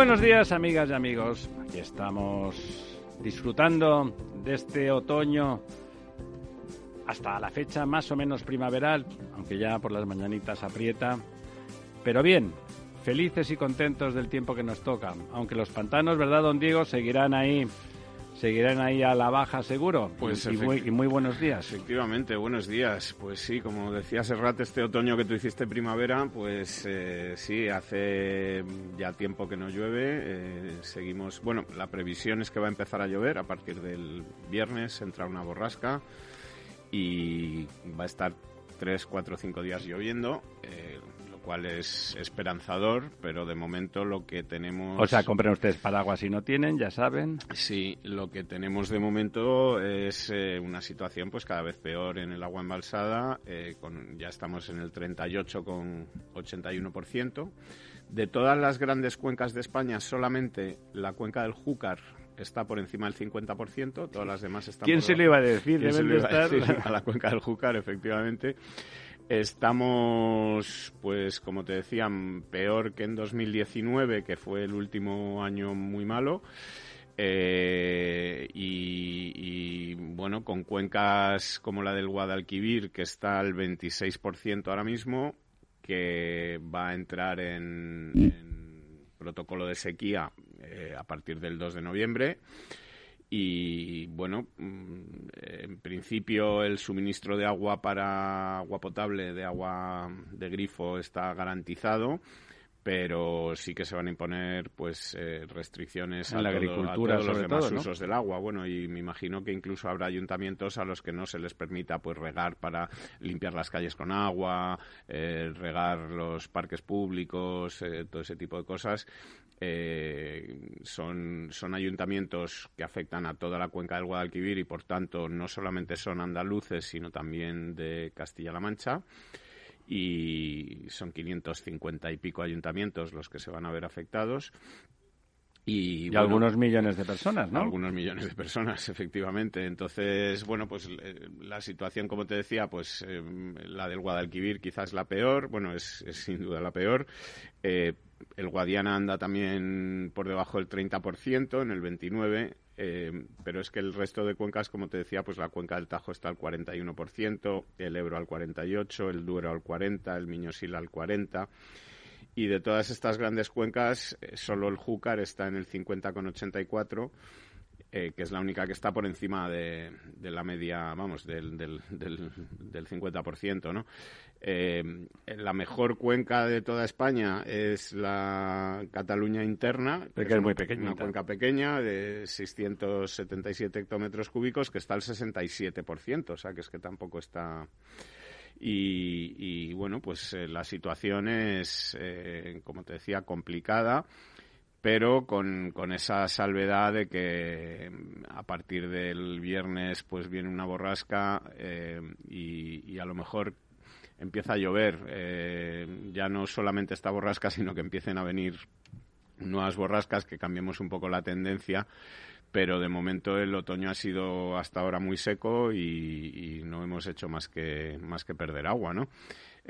Buenos días, amigas y amigos. Aquí estamos disfrutando de este otoño hasta la fecha más o menos primaveral, aunque ya por las mañanitas aprieta. Pero bien, felices y contentos del tiempo que nos toca. Aunque los pantanos, ¿verdad, don Diego? Seguirán ahí seguirán ahí a la baja seguro. Pues y, muy, buenos días. Efectivamente, buenos días. Pues sí, como decía Serrat, este otoño que tú hiciste primavera, pues eh, sí, hace ya tiempo que no llueve. Eh, seguimos, bueno, la previsión es que va a empezar a llover a partir del viernes, entra una borrasca y va a estar tres, cuatro, cinco días lloviendo. Eh, cual es esperanzador, pero de momento lo que tenemos... O sea, compren ustedes paraguas si no tienen, ya saben. Sí, lo que tenemos de momento es eh, una situación pues cada vez peor en el agua embalsada, eh, con, ya estamos en el 38,81%. De todas las grandes cuencas de España, solamente la cuenca del Júcar está por encima del 50%, todas las demás están ¿Quién se le iba a decir? Deben de estar... a la cuenca del Júcar, efectivamente. Estamos, pues como te decía, peor que en 2019, que fue el último año muy malo. Eh, y, bueno, con cuencas como la del Guadalquivir, que está al 26% ahora mismo, que va a entrar en, protocolo de sequía eh, a partir del 2 de noviembre y bueno, mm, en principio el suministro de agua para agua potable, de agua de grifo está garantizado pero sí que se van a imponer pues eh, restricciones a la agricultura todos los demás usos del agua. Bueno y me imagino que incluso habrá ayuntamientos a los que no se les permita pues regar para limpiar las calles con agua eh, regar los parques públicos eh, todo ese tipo de cosas son son ayuntamientos que afectan a toda la cuenca del Guadalquivir y por tanto no solamente son andaluces sino también de Castilla-La Mancha y son 550 y pico ayuntamientos los que se van a ver afectados. Y, algunos millones de personas, ¿no? Algunos millones de personas, efectivamente. Entonces, bueno, pues eh, la situación, como te decía, pues eh, la del Guadalquivir quizás la peor, bueno, es, sin duda la peor. Eh, el Guadiana anda también por debajo del 30%, en el 29%, eh, pero es que el resto de cuencas, como te decía, pues la cuenca del Tajo está al 41%, el Ebro al 48%, el Duero al 40%, el Miñosil al 40%. Y de todas estas grandes cuencas, eh, solo el Júcar está en el 50,84%. Eh, que es la única que está por encima de, la media, vamos, del, del, del, del 50%, ¿no? Eh, la mejor cuenca de toda España es la Cataluña interna, que es, muy pequeña. Una cuenca pequeña de 677 hectómetros cúbicos que está al 67%, o sea que es que tampoco está... Y, bueno, pues eh, la situación es, eh, como te decía, complicada pero con, con, esa salvedad de que a partir del viernes pues viene una borrasca y, y, a lo mejor empieza a llover. Eh, ya no solamente esta borrasca, sino que empiecen a venir nuevas borrascas, que cambiemos un poco la tendencia. Pero de momento el otoño ha sido hasta ahora muy seco y, y no hemos hecho más que, más que perder agua, ¿no?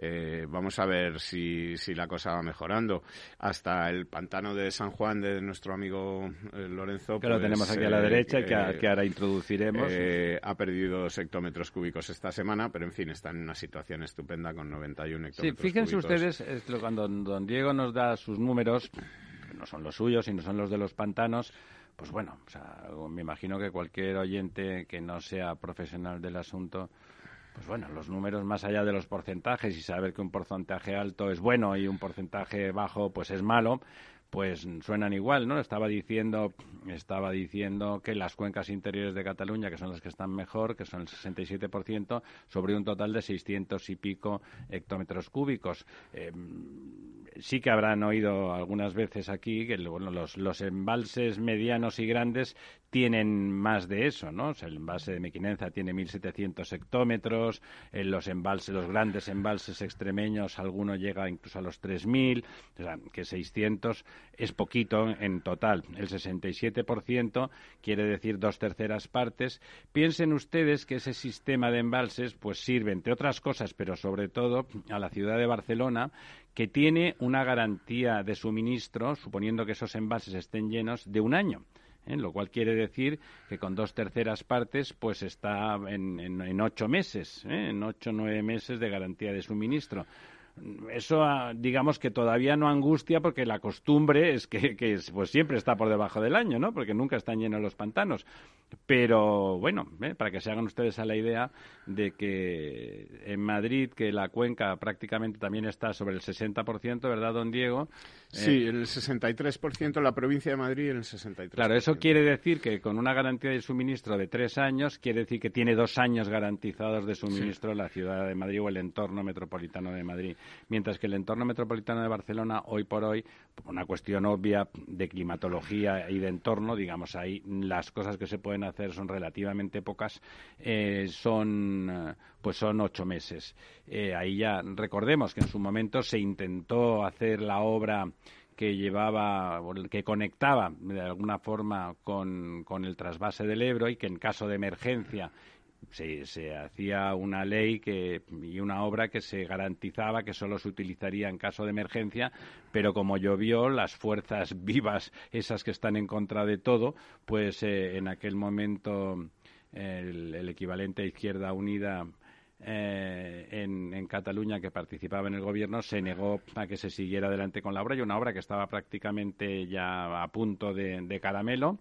Eh, vamos a ver si, si, la cosa va mejorando. Hasta el pantano de San Juan de nuestro amigo eh, Lorenzo. Que lo pues, tenemos aquí a la eh, derecha y que, ahora introduciremos. ha perdido dos hectómetros cúbicos esta semana, pero en fin, está en una situación estupenda con 91 hectómetros sí, fíjense ustedes, cuando don Diego nos da sus números, que no son los suyos, sino son los de los pantanos, pues bueno, me imagino que cualquier oyente que no sea profesional del asunto pues bueno, los números más allá de los porcentajes y saber que un porcentaje alto es bueno y un porcentaje bajo pues es malo, pues suenan igual, ¿no? Estaba diciendo, estaba diciendo que las cuencas interiores de Cataluña, que son las que están mejor, que son el 67%, sobre un total de 600 y pico hectómetros cúbicos. Eh, sí que habrán oído algunas veces aquí que bueno, los embalses medianos y grandes tienen más de eso, ¿no? el embalse de Mequinenza tiene 1.700 hectómetros, en los embalses, los grandes embalses extremeños, alguno llega incluso a los 3.000, o sea, que 600 es poquito en total. El 67% quiere decir dos terceras partes. Piensen ustedes que ese sistema de embalses pues sirve, entre otras cosas, pero sobre todo a la ciudad de Barcelona, que tiene una garantía de suministro, suponiendo que esos embalses estén llenos, de un año. ¿Eh? lo cual quiere decir que con dos terceras partes pues está en, ocho meses, ¿eh? en ocho o nueve meses de garantía de suministro eso ah, digamos que todavía no angustia porque la costumbre es que, pues siempre está por debajo del año, ¿no? Porque nunca están llenos los pantanos. Pero bueno, ¿eh? para que se hagan ustedes a la idea de que en Madrid, que la cuenca prácticamente también está sobre el 60%, ¿verdad, don Diego? Sí, el 63%, la provincia de Madrid en el 63%. Claro, eso quiere decir que con una garantía de suministro de tres años, quiere decir que tiene dos años garantizados de suministro la ciudad de Madrid o el entorno metropolitano de Madrid. Mientras que el entorno metropolitano de Barcelona, hoy por hoy, por una cuestión obvia de climatología y de entorno, digamos, ahí las cosas que se pueden hacer son relativamente pocas, eh, son, pues son ocho meses. Eh, ahí ya recordemos que en su momento se intentó hacer la obra que llevaba, que conectaba de alguna forma con, con, el trasvase del Ebro y que en caso de emergencia se, se, hacía una ley que, y una obra que se garantizaba que solo se utilizaría en caso de emergencia, pero como llovió, las fuerzas vivas, esas que están en contra de todo, pues eh, en aquel momento el, equivalente a Izquierda Unida eh, en, Cataluña que participaba en el gobierno se negó a que se siguiera adelante con la obra y una obra que estaba prácticamente ya a punto de caramelo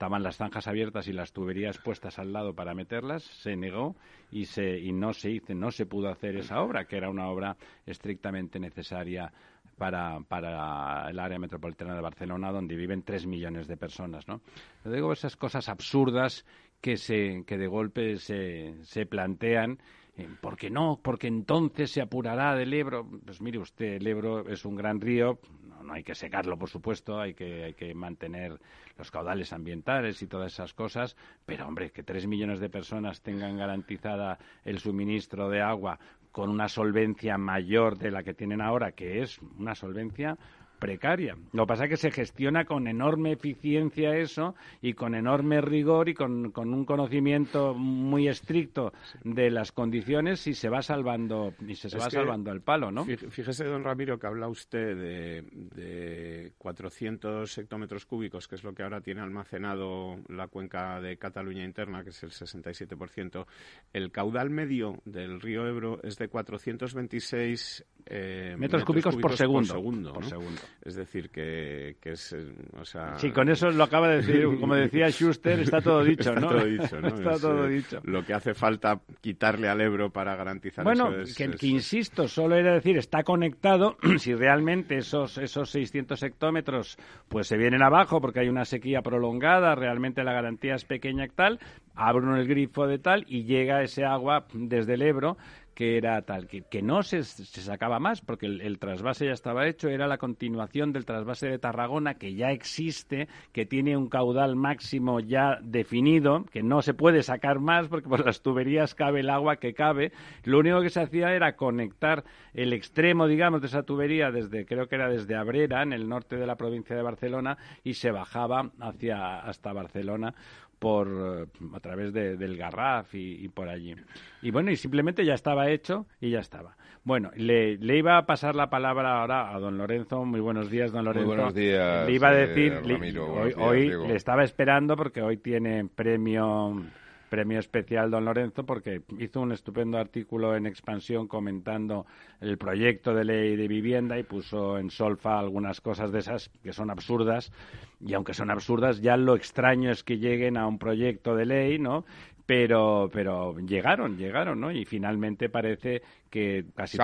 estaban las zanjas abiertas y las tuberías puestas al lado para meterlas, se negó y, se, y no se hizo, no se pudo hacer esa obra, que era una obra estrictamente necesaria para, para el área metropolitana de Barcelona, donde viven tres millones de personas. ¿no? digo esas cosas absurdas que, se, que de golpe se, se plantean eh, ¿Por qué no? Porque entonces se apurará del Ebro. Pues mire usted, el Ebro es un gran río, no, hay que secarlo, por supuesto, hay que, hay que mantener los caudales ambientales y todas esas cosas, pero hombre, que tres millones de personas tengan garantizada el suministro de agua con una solvencia mayor de la que tienen ahora, que es una solvencia precaria. Lo que pasa es que se gestiona con enorme eficiencia eso y con enorme rigor y con, un conocimiento muy estricto de las condiciones y se va salvando y se, va salvando el palo, ¿no? Fíjese, don Ramiro, que habla usted de, de 400 hectómetros cúbicos, que es lo que ahora tiene almacenado la cuenca de Cataluña interna, que es el 67%. El caudal medio del río Ebro es de 426 eh, metros, cúbicos, por segundo. Por segundo, Es decir, que, es. Eh, o sea, sí, con eso lo acaba de decir, como decía Schuster, está todo dicho, ¿no? Está todo dicho, ¿no? está todo eh, dicho. Lo que hace falta quitarle al Ebro para garantizar bueno, eso que, que insisto, solo era decir, está conectado, si realmente esos, esos 600 hectómetros pues se vienen abajo porque hay una sequía prolongada, realmente la garantía es pequeña y tal, abren el grifo de tal y llega ese agua desde el Ebro que era tal, que, que no se, se, sacaba más, porque el, trasvase ya estaba hecho, era la continuación del trasvase de Tarragona, que ya existe, que tiene un caudal máximo ya definido, que no se puede sacar más, porque por las tuberías cabe el agua que cabe. Lo único que se hacía era conectar el extremo, digamos, de esa tubería, desde, creo que era desde Abrera, en el norte de la provincia de Barcelona, y se bajaba hacia hasta Barcelona por eh, a través del Garraf y, por allí. Y bueno, y simplemente ya estaba hecho y ya estaba. Bueno, le, le, iba a pasar la palabra ahora a don Lorenzo. Muy buenos días, don Lorenzo. Muy buenos días. Le iba a decir, hoy, hoy le estaba esperando porque hoy tiene premio premio especial don Lorenzo porque hizo un estupendo artículo en Expansión comentando el proyecto de ley de vivienda y puso en solfa algunas cosas de esas que son absurdas y aunque son absurdas ya lo extraño es que lleguen a un proyecto de ley, ¿no? Pero pero llegaron, llegaron, ¿no? Y finalmente parece que casi,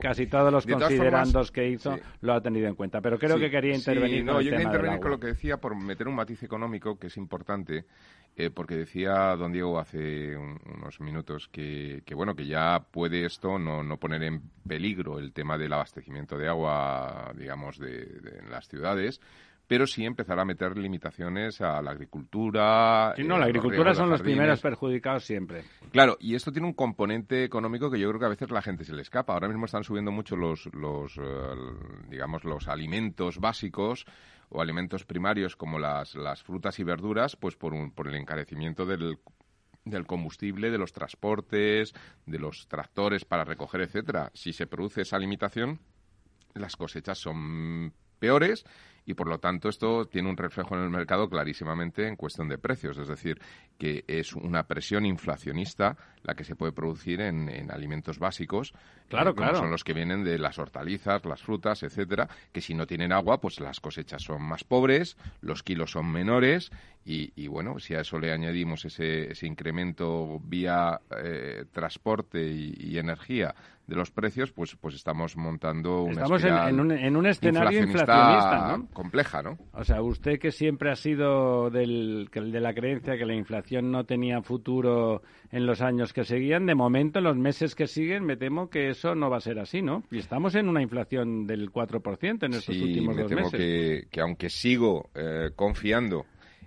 casi todos los considerandos que hizo lo ha tenido en cuenta. Pero creo que quería intervenir. Sí, no, yo quería intervenir con lo que decía por meter un matiz económico que es importante. Eh, porque decía don Diego hace unos minutos que, que, bueno que ya puede esto no, no poner en peligro el tema del abastecimiento de agua digamos de, de en las ciudades pero sí empezar a meter limitaciones a la agricultura. Sí, no, la agricultura son los primeros perjudicados siempre. Claro, y esto tiene un componente económico que yo creo que a veces la gente se le escapa. Ahora mismo están subiendo mucho los, los eh, digamos, los alimentos básicos o alimentos primarios como las, las frutas y verduras, pues por, un, por el encarecimiento del del combustible, de los transportes, de los tractores para recoger, etcétera. Si se produce esa limitación, las cosechas son peores y por lo tanto esto tiene un reflejo en el mercado clarísimamente en cuestión de precios, es decir, que es una presión inflacionista la que se puede producir en, alimentos básicos, claro, eh, como son los que vienen de las hortalizas, las frutas, etcétera, que si no tienen agua, pues las cosechas son más pobres, los kilos son menores y, bueno, si a eso le añadimos ese, ese incremento vía eh, transporte y energía de los precios, pues, pues estamos montando una Estamos en, un, en, un, escenario inflacionista, ¿no? Compleja, ¿no? O sea, usted que siempre ha sido del, de la creencia que la inflación no tenía futuro en los años que seguían, de momento, en los meses que siguen, me temo que eso no va a ser así, ¿no? Y estamos en una inflación del 4% en estos últimos dos meses. Que, que aunque sigo eh, confiando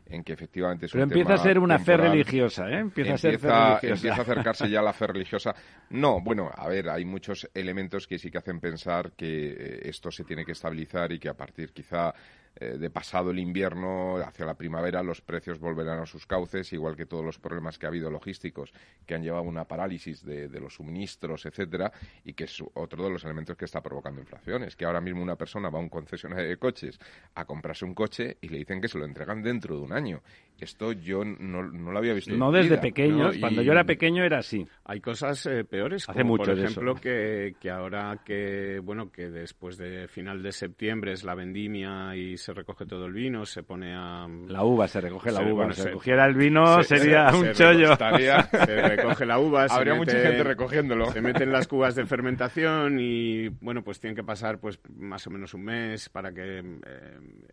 en que efectivamente es Pero empieza a ser una fe religiosa, ¿eh? Empieza, a ser fe religiosa. Empieza a acercarse ya a la fe religiosa. No, bueno, a ver, hay muchos elementos que sí que hacen pensar que eh, esto se tiene que estabilizar y que a partir quizá eh, de pasado el invierno hacia la primavera los precios volverán a sus cauces, igual que todos los problemas que ha habido logísticos que han llevado a una parálisis de, los suministros, etcétera, y que es otro de los elementos que está provocando inflación. Es que ahora mismo una persona va a un concesionario de coches a comprarse un coche y le dicen que se lo entregan dentro de un año. Esto yo no, no lo había visto. No desde pequeños, cuando yo era pequeño era así. Hay cosas eh, peores, Hace mucho por ejemplo que, que ahora que, bueno, que después de final de septiembre es la vendimia y se recoge todo el vino, se pone a... La uva, se recoge la uva. si se, recogiera el vino sería un chollo. se recoge la uva. Habría mucha gente recogiéndolo. Se meten las cubas de fermentación y, bueno, pues tienen que pasar pues más o menos un mes para que eh,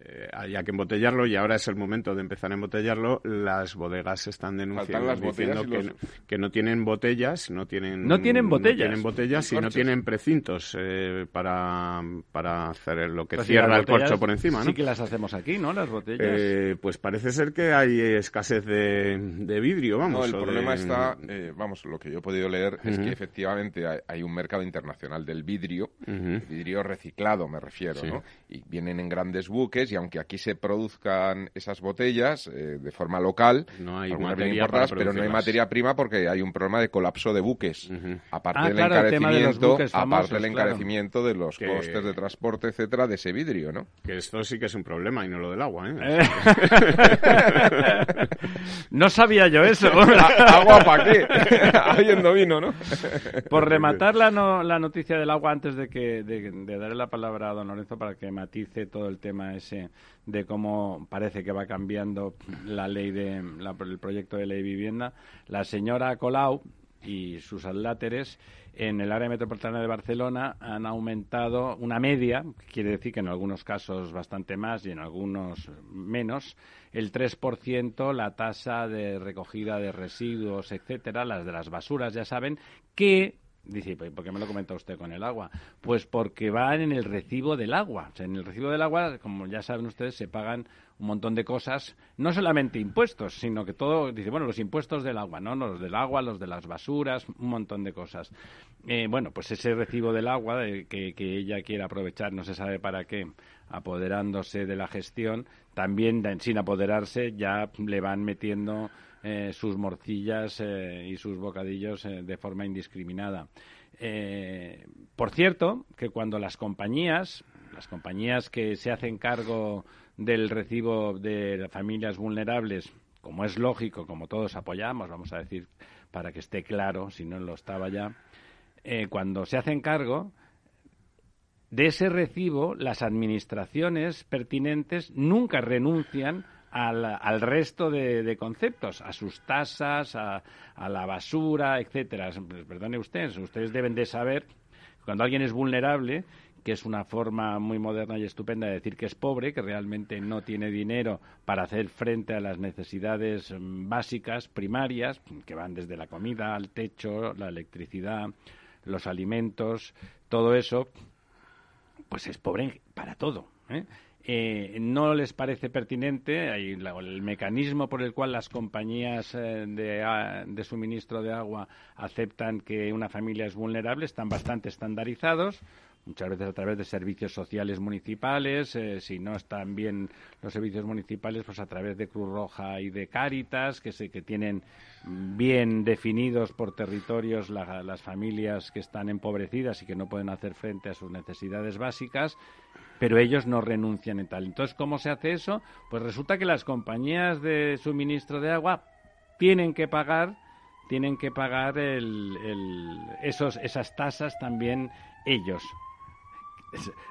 eh, haya que embotellarlo y ahora es el momento de empezar a embotellarlo. Las bodegas están denunciando diciendo que, no, que, no tienen botellas, no tienen... No tienen botellas. No tienen botellas y no tienen precintos eh, para, para hacer lo que pues cierra el corcho por encima, ¿no? Sí que las hacemos aquí, ¿no? Las botellas. Eh, pues parece ser que hay escasez de, vidrio, vamos. No, el problema está, eh, vamos, lo que yo he podido leer es que efectivamente hay, un mercado internacional del vidrio, vidrio reciclado me refiero, ¿no? Y vienen en grandes buques y aunque aquí se produzcan esas botellas eh, de forma local, no hay materia prima, pero no hay materia prima porque hay un problema de colapso de buques. Aparte ah, del encarecimiento, aparte del encarecimiento de los costes de transporte, etcétera, de ese vidrio, ¿no? Que esto sí que es un problema y no lo del agua, ¿eh? no sabía yo eso. ¿Agua para qué? Habiendo vino, ¿no? Por rematar la, la noticia del agua antes de, que, de, darle la palabra a don Lorenzo para que matice todo el tema ese de cómo parece que va cambiando la ley de el proyecto de ley vivienda, la señora Colau y sus aláteres en el área metropolitana de Barcelona han aumentado una media, quiere decir que en algunos casos bastante más y en algunos menos, el 3% la tasa de recogida de residuos, etcétera, las de las basuras, ya saben, que Dice, ¿por qué me lo comenta usted con el agua? Pues porque van en el recibo del agua. O sea, en el recibo del agua, como ya saben ustedes, se pagan un montón de cosas, no solamente impuestos, sino que todo, dice, bueno, los impuestos del agua, ¿no? Los del agua, los de las basuras, un montón de cosas. Eh, bueno, pues ese recibo del agua que, que ella quiere aprovechar, no se sabe para qué, apoderándose de la gestión, también sin apoderarse ya le van metiendo eh, sus morcillas eh, y sus bocadillos de forma indiscriminada. por cierto, que cuando las compañías, las compañías que se hacen cargo del recibo de familias vulnerables, como es lógico, como todos apoyamos, vamos a decir, para que esté claro, si no lo estaba ya, eh, cuando se hacen cargo de ese recibo, las administraciones pertinentes nunca renuncian al, resto de, conceptos, a sus tasas, a, la basura, etcétera. Pues, perdone ustedes, ustedes deben de saber cuando alguien es vulnerable que es una forma muy moderna y estupenda de decir que es pobre, que realmente no tiene dinero para hacer frente a las necesidades mm, básicas, primarias, que van desde la comida al techo, la electricidad, los alimentos, todo eso, pues es pobre para todo. ¿eh? Eh, no les parece pertinente el mecanismo por el cual las compañías eh, de, de, suministro de agua aceptan que una familia es vulnerable están bastante estandarizados muchas veces a través de servicios sociales municipales, eh, si no están bien los servicios municipales, pues a través de Cruz Roja y de Cáritas, que, que tienen bien definidos por territorios las familias que están empobrecidas y que no pueden hacer frente a sus necesidades básicas, pero ellos no renuncian en tal. Entonces, ¿cómo se hace eso? Pues resulta que las compañías de suministro de agua tienen que pagar tienen que pagar el, esos, esas tasas también ellos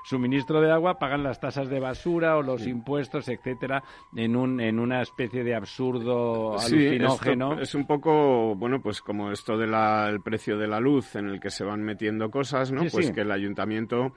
suministro de agua pagan las tasas de basura o los impuestos, etcétera, en un en una especie de absurdo alucinógeno. es un poco, bueno, pues como esto del precio de la luz en el que se van metiendo cosas, ¿no? pues que el ayuntamiento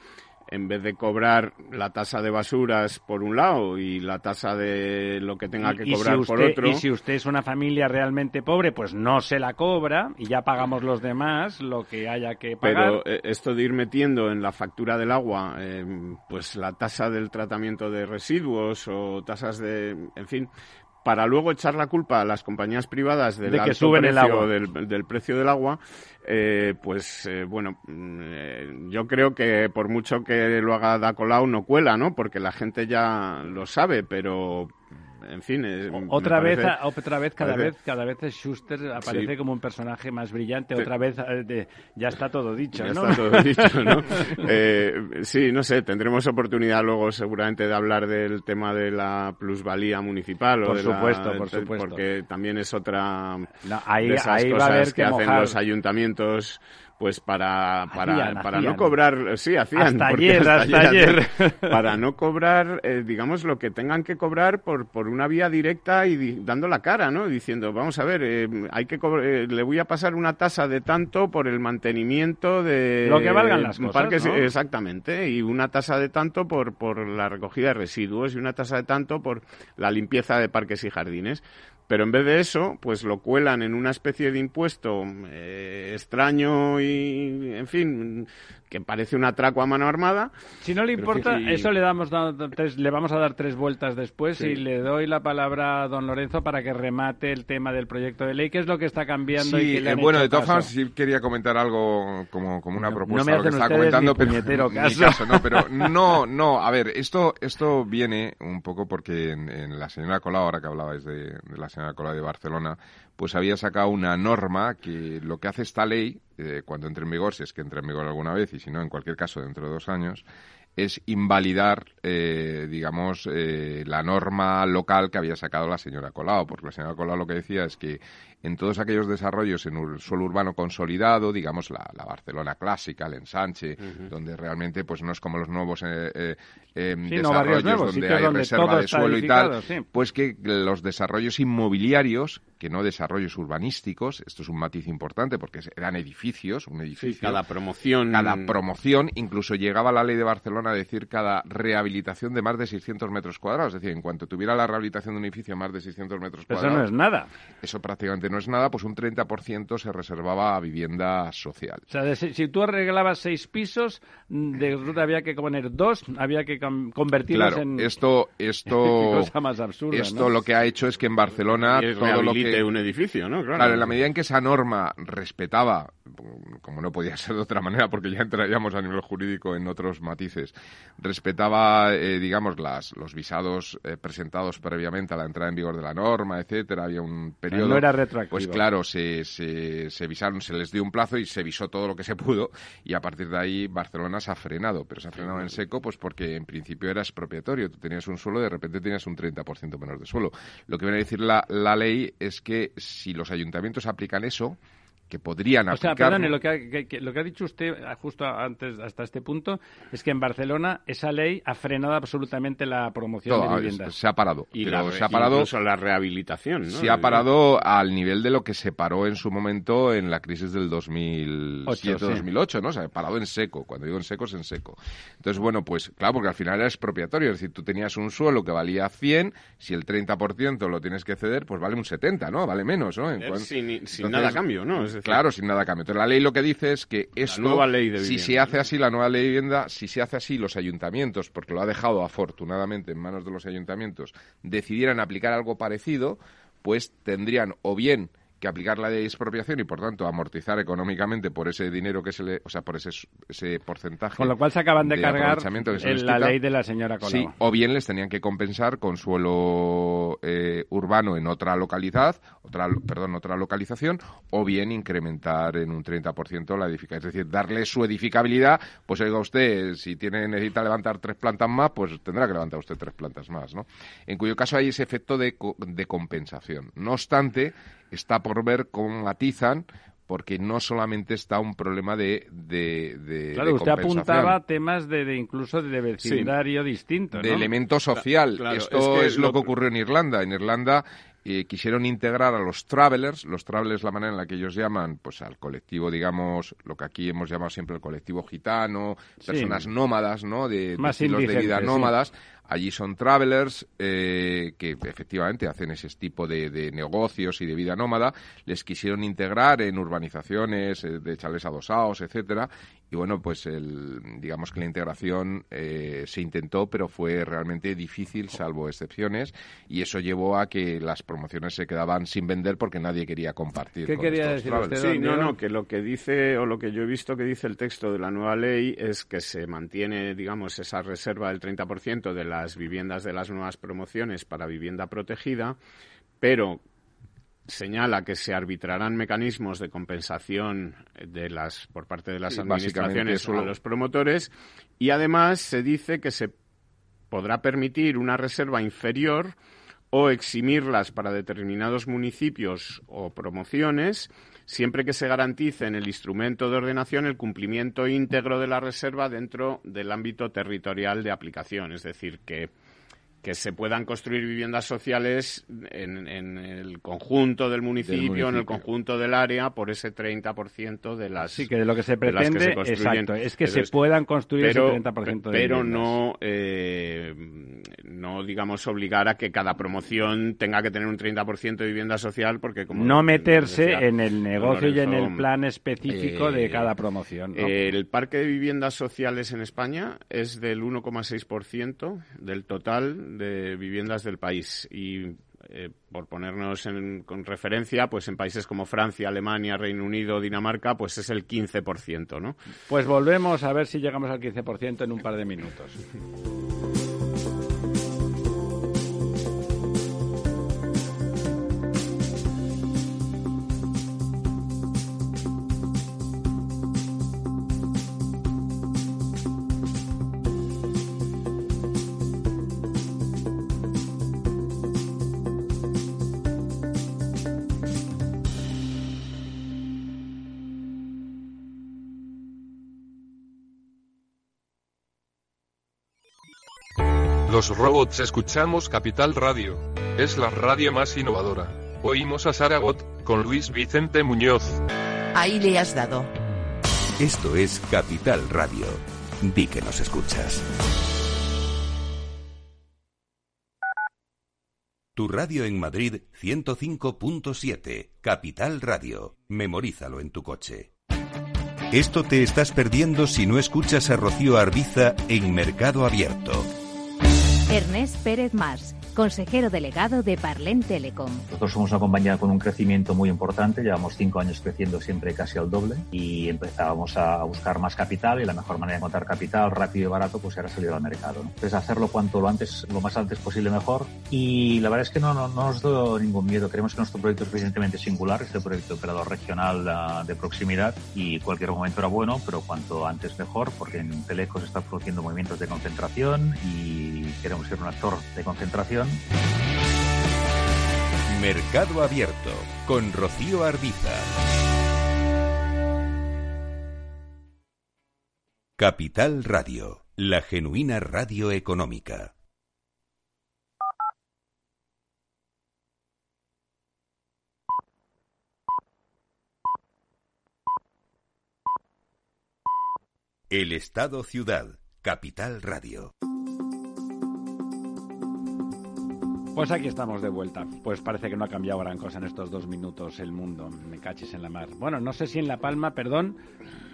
en vez de cobrar la tasa de basuras por un lado y la tasa de lo que tenga que cobrar por otro. Y si usted es una familia realmente pobre, pues no se la cobra y ya pagamos los demás lo que haya que pagar. Pero eh, esto de ir metiendo en la factura del agua, eh, pues la tasa del tratamiento de residuos o tasas de, en fin, para luego echar la culpa a las compañías privadas del de que suben el agua. Del, precio del agua, eh, pues eh, bueno, mm, eh, yo creo que por mucho que lo haga Dacolau no cuela, ¿no? Porque la gente ya lo sabe, pero en fin. otra vez, otra vez, cada vez, cada vez Schuster aparece como un personaje más brillante. Otra vez, eh, ya está todo dicho, ya está todo dicho, ¿no? Eh, sí, no sé, tendremos oportunidad luego seguramente de hablar del tema de la plusvalía municipal. Por supuesto, por supuesto. Porque también es otra de esas cosas que, hacen los ayuntamientos pues para para, para no cobrar sí hacían hasta ayer, hasta, ayer, para no cobrar eh, digamos lo que tengan que cobrar por por una vía directa y dando la cara no diciendo vamos a ver eh, hay que eh, le voy a pasar una tasa de tanto por el mantenimiento de lo que valgan las cosas parques exactamente y una tasa de tanto por por la recogida de residuos y una tasa de tanto por la limpieza de parques y jardines pero en vez de eso, pues lo cuelan en una especie de impuesto eh, extraño y, en fin, que parece un atraco a mano armada. Si no le importa, eso le damos le vamos a dar tres vueltas después y le doy la palabra a don Lorenzo para que remate el tema del proyecto de ley, que es lo que está cambiando. y que eh, bueno, de todas formas sí quería comentar algo como, como una propuesta no, lo que está comentando, pero caso. no, pero no, no, a ver, esto esto viene un poco porque en, la señora Colau, ahora que hablabais de, de la señora Colau de Barcelona, pues había sacado una norma que lo que hace esta ley, eh, cuando entre en vigor, si es que entra en vigor alguna vez, y si no, en cualquier caso, dentro de dos años, es invalidar, eh, digamos, eh, la norma local que había sacado la señora Colau, porque la señora Colau lo que decía es que en todos aquellos desarrollos en un suelo urbano consolidado, digamos la, Barcelona clásica, el ensanche, donde realmente pues no es como los nuevos eh, desarrollos donde hay reserva de suelo y tal, pues que los desarrollos inmobiliarios que no desarrollos urbanísticos, esto es un matiz importante porque eran edificios, un edificio. cada promoción. Cada promoción, incluso llegaba la ley de Barcelona a decir cada rehabilitación de más de 600 metros cuadrados. Es decir, en cuanto tuviera la rehabilitación de un edificio más de 600 metros cuadrados. Eso no es nada. Eso prácticamente no es nada, pues un 30% se reservaba a vivienda social. O sea, si, tú arreglabas seis pisos, de ruta había que poner dos, había que convertirlos claro, en. Esto, esto. cosa más absurda. Esto lo que ha hecho es que en Barcelona todo lo que de un edificio, ¿no? Claro. en la medida en que esa norma respetaba, como no podía ser de otra manera, porque ya entraríamos a nivel jurídico en otros matices, respetaba, eh, digamos, las, los visados eh, presentados previamente a la entrada en vigor de la norma, etcétera, había un periodo... No era Pues claro, se, se, visaron, se les dio un plazo y se visó todo lo que se pudo, y a partir de ahí Barcelona se ha frenado, pero se ha frenado en seco, pues porque en principio era expropiatorio, tú tenías un suelo, de repente tenías un 30% menos de suelo. Lo que viene a decir la ley es que si los ayuntamientos aplican eso, que podrían O sea, perdone, lo que, ha, que- que- lo que ha dicho usted ah, justo antes, hasta este punto, es que en Barcelona esa ley ha frenado absolutamente la promoción Todo, de es- viviendas. se ha parado. Y pero la, se ha parado incluso la rehabilitación, ¿no? se ha parado al nivel de lo que se paró en su momento en la crisis del 2007-2008, ¿no? O sea, ha parado en seco. Cuando digo en seco, es en seco. Entonces, bueno, pues claro, porque al final era expropiatorio. Es decir, tú tenías un suelo que valía 100, si el 30% lo tienes que ceder, pues vale un 70, ¿no? Vale menos, ¿no? En Eh, cuan- sin, sin Entonces, nada a cambio, ¿no? Es Claro, sin nada cambio. Entonces, la ley lo que dice es que esto, nueva ley de si se hace así, la nueva ley de vivienda, si se hace así, los ayuntamientos, porque lo ha dejado afortunadamente en manos de los ayuntamientos, decidieran aplicar algo parecido, pues tendrían o bien que aplicar la ley de expropiación y, por tanto, amortizar económicamente por ese dinero que se le, o sea, por ese, ese porcentaje. Con lo cual se acaban de, cargar en la quita. ley de la señora Colau. Sí, o bien les tenían que compensar con suelo eh, urbano en otra localidad, otra, perdón, otra localización, o bien incrementar en un 30% la edificación. Es decir, darle su edificabilidad, pues oiga usted, si tiene necesita levantar tres plantas más, pues tendrá que levantar usted tres plantas más, ¿no? En cuyo caso hay ese efecto de, de compensación. No obstante, está por ver cómo matizan porque no solamente está un problema de, de, de- Claro, de usted apuntaba temas de, de incluso de vecindario distinto, de elemento social. claro, Esto es que es lo lo- que ocurrió en Irlanda. En Irlanda eh, quisieron integrar a los travelers, los travelers la manera en la que ellos llaman, pues al colectivo, digamos, lo que aquí hemos llamado siempre el colectivo gitano, Sí. personas nómadas, ¿no? De, de Más estilos de vida sí. Allí son travelers eh, que efectivamente hacen ese tipo de, de negocios y de vida nómada. Les quisieron integrar en urbanizaciones eh, de chales adosados, etcétera. Y bueno, pues el, digamos que la integración eh, se intentó, pero fue realmente difícil, salvo excepciones. Y eso llevó a que las promociones se quedaban sin vender porque nadie quería compartir. ¿Qué con quería estos decir travelers. usted, Sí, no, no, que lo que dice o lo que yo he visto que dice el texto de la nueva ley es que se mantiene, digamos, esa reserva del 30% de las viviendas de las nuevas promociones para vivienda protegida, pero señala que se arbitrarán mecanismos de compensación de las por parte de las Sí, administraciones eso lo- a los promotores y además se dice que se podrá permitir una reserva inferior o eximirlas para determinados municipios o promociones, siempre que se garantice en el instrumento de ordenación el cumplimiento íntegro de la reserva dentro del ámbito territorial de aplicación. Es decir, que, que se puedan construir viviendas sociales en, en el conjunto del municipio, en el conjunto del área, por ese 30% de las Sí, que de lo que se que pretende, se exacto, es que se es. puedan construir pero, ese 30% de pero viviendas. no, eh, no, digamos, obligar a que cada promoción tenga que tener un 30% de vivienda social, porque como no meterse en el negocio y en el plan específico de eh, cada promoción. ¿no? eh, el parque de viviendas sociales en España es del 1,6% del total de viviendas del país y eh, por ponernos en- con referencia, pues en países como Francia, Alemania, Reino Unido, Dinamarca, pues es el 15%, ¿no? Pues volvemos a ver si llegamos al 15% en un par de minutos. Los robots escuchamos Capital Radio. Es la radio más innovadora. Oímos a Saragot, con Luis Vicente Muñoz. Ahí le has dado. Esto es Capital Radio. Di que nos escuchas. Tu radio en Madrid 105.7. Capital Radio. Memorízalo en tu coche. Esto te estás perdiendo si no escuchas a Rocío Arbiza en Mercado Abierto. Ernest Pérez Mars, consejero delegado de Parlen Telecom. Nosotros somos una compañía con un crecimiento muy importante, llevamos cinco años creciendo siempre casi al doble y empezábamos a buscar más capital y la mejor manera de encontrar capital rápido y barato pues era salir al mercado. ¿no? Entonces hacerlo cuanto antes, lo más antes posible mejor y la verdad es que no, no, no nos da ningún miedo. Creemos que nuestro proyecto es suficientemente singular, es el proyecto operador regional ah, de proximidad y cualquier momento era bueno, pero cuanto antes mejor porque en se están produciendo movimientos de concentración y queremos ser un actor de concentración Mercado Abierto con Rocío Arbiza. Capital Radio, la genuina radio económica. El Estado Ciudad, Capital Radio. Pues aquí estamos de vuelta. Pues parece que no ha cambiado gran cosa en estos dos minutos el mundo. Me cachis en la mar. Bueno, no sé si en La Palma, perdón,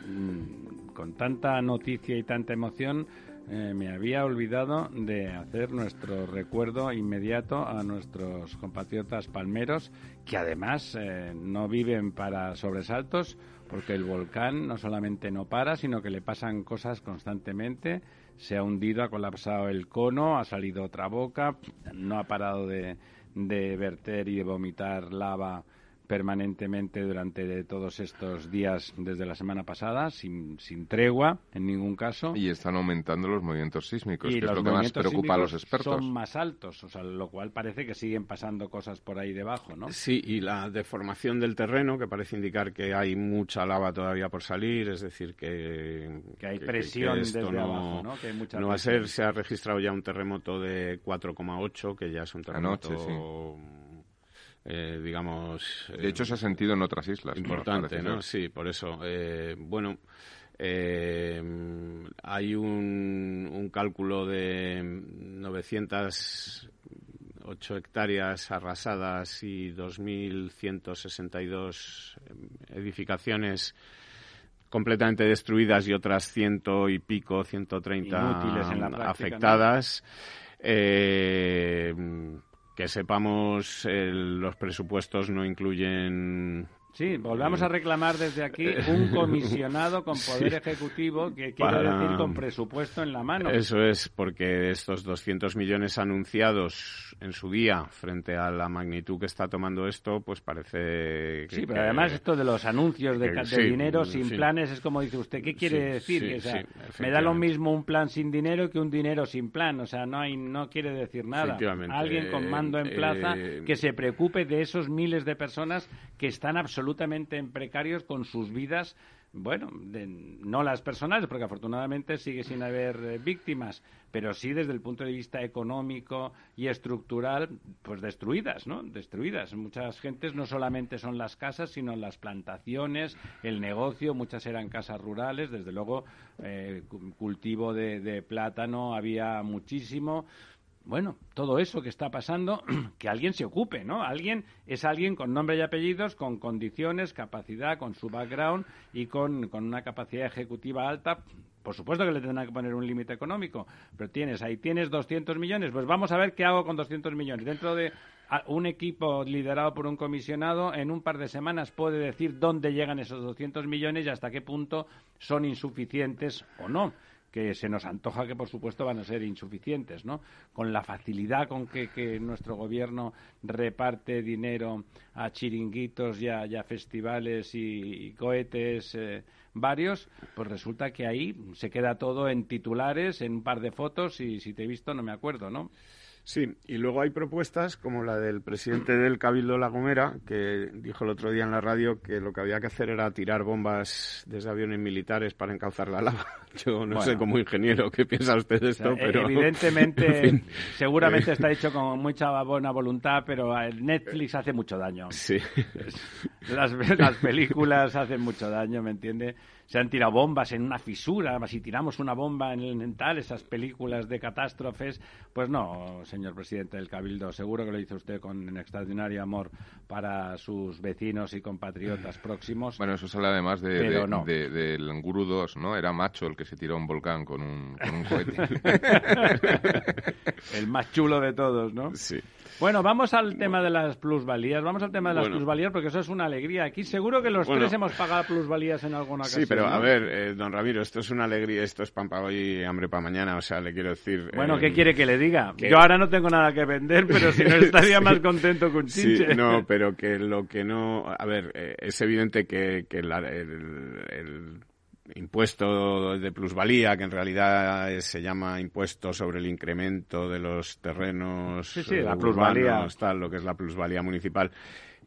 mm, con tanta noticia y tanta emoción, eh, me había olvidado de hacer nuestro recuerdo inmediato a nuestros compatriotas palmeros, que además eh, no viven para sobresaltos, porque el volcán no solamente no para, sino que le pasan cosas constantemente. Se ha hundido, ha colapsado el cono, ha salido otra boca, no ha parado de, de verter y de vomitar lava permanentemente durante todos estos días desde la semana pasada, sin, sin tregua en ningún caso. Y están aumentando los movimientos sísmicos, Y que es lo que más preocupa a los expertos. Son más altos, o sea, lo cual parece que siguen pasando cosas por ahí debajo, ¿no? Sí, y la deformación del terreno, que parece indicar que hay mucha lava todavía por salir, es decir, que, Que hay presión esto desde no, abajo, ¿no? Que hay mucha no va a ser, se ha registrado ya un terremoto de 4,8, que ya es un terremoto, Anoche, eh, digamos... De hecho, se ha sentido en otras islas. Importante, ¿no? Sí, por eso. Eh, bueno, eh, hay un, un cálculo de 908 hectáreas arrasadas y 2.162 edificaciones completamente destruidas y otras ciento y pico, 130 Inútiles en la práctica, ¿no? afectadas. Eh, que sepamos, el- los presupuestos no incluyen Sí, volvamos a reclamar desde aquí un comisionado con poder Sí. ejecutivo que quiere Para- decir con presupuesto en la mano. Eso es, porque estos 200 millones anunciados en su día frente a la magnitud que está tomando esto, pues parece que... Sí, pero que- además esto de los anuncios de, que ca- de sí, dinero sin planes es como dice usted. ¿Qué quiere decir? Que, o sea, sí, me da lo mismo un plan sin dinero que un dinero sin plan. O sea, no hay, no quiere decir nada. Alguien con mando en eh, plaza eh, que se preocupe de esos miles de personas que están absolutamente en precarios con sus vidas. Bueno, de- no las personales, porque afortunadamente sigue sin haber eh, víctimas, pero sí desde el punto de vista económico y estructural, pues destruidas, ¿no? Destruidas. Muchas gentes no solamente son las casas, sino las plantaciones, el negocio, muchas eran casas rurales, desde luego eh, cu- cultivo de plátano había muchísimo. Bueno, todo eso que está pasando, que alguien se ocupe, ¿no? Alguien es alguien con nombre y apellidos, con condiciones, capacidad, con su background y con, con una capacidad ejecutiva alta. Por supuesto que le tendrán que poner un límite económico, pero tienes ahí, tienes 200 millones, pues vamos a ver qué hago con 200 millones. Dentro de un equipo liderado por un comisionado, en un par de semanas puede decir dónde llegan esos 200 millones y hasta qué punto son insuficientes o no que se nos antoja que por supuesto van a ser insuficientes, ¿no? Con la facilidad con que, que nuestro gobierno reparte dinero a chiringuitos y a, festivales y, y cohetes eh, varios, pues resulta que ahí se queda todo en titulares, en un par de fotos y si te he visto no me acuerdo, ¿no? Sí, y luego hay propuestas como la del presidente del Cabildo La Gomera, que dijo el otro día en la radio que lo que había que hacer era tirar bombas desde aviones militares para encauzar la lava. Yo no Bueno. sé como ingeniero qué piensa usted de O esto, sea, pero... evidentemente, en fin. seguramente Eh, está hecho con mucha buena voluntad, pero el Netflix hace mucho daño. Sí. Las, las películas hacen mucho daño, ¿me entiende? Se han tirado bombas en una fisura, si tiramos una bomba en, en tal, esas películas de catástrofes, pues no, señor presidente del Cabildo, seguro que lo hizo usted con extraordinario amor para sus vecinos y compatriotas próximos. Bueno, eso sale además de, Pero de- no. de- del Guru 2, ¿no? Era macho el que se tiró a un volcán con un, con un cohete. El más chulo de todos, ¿no? Sí. Bueno, vamos al tema de las plusvalías. Vamos al tema de las Bueno. plusvalías porque eso es una alegría. Aquí seguro que los Bueno. tres hemos pagado plusvalías en alguna ocasión. Sí, pero a ver, eh, don Ramiro, esto es una alegría, esto es pan para hoy y hambre para mañana, o sea, le quiero decir... Bueno, eh, ¿qué quiere que le diga? que- Yo ahora no tengo nada que vender, pero si no estaría Sí. más contento que un Sí, no, pero que lo que no... A ver, eh, es evidente que, que la- el, el impuesto de plusvalía, que en realidad eh, se llama impuesto sobre el incremento de los terrenos Sí, sí, eh, la urbanos, plusvalía. tal, lo que es la plusvalía municipal,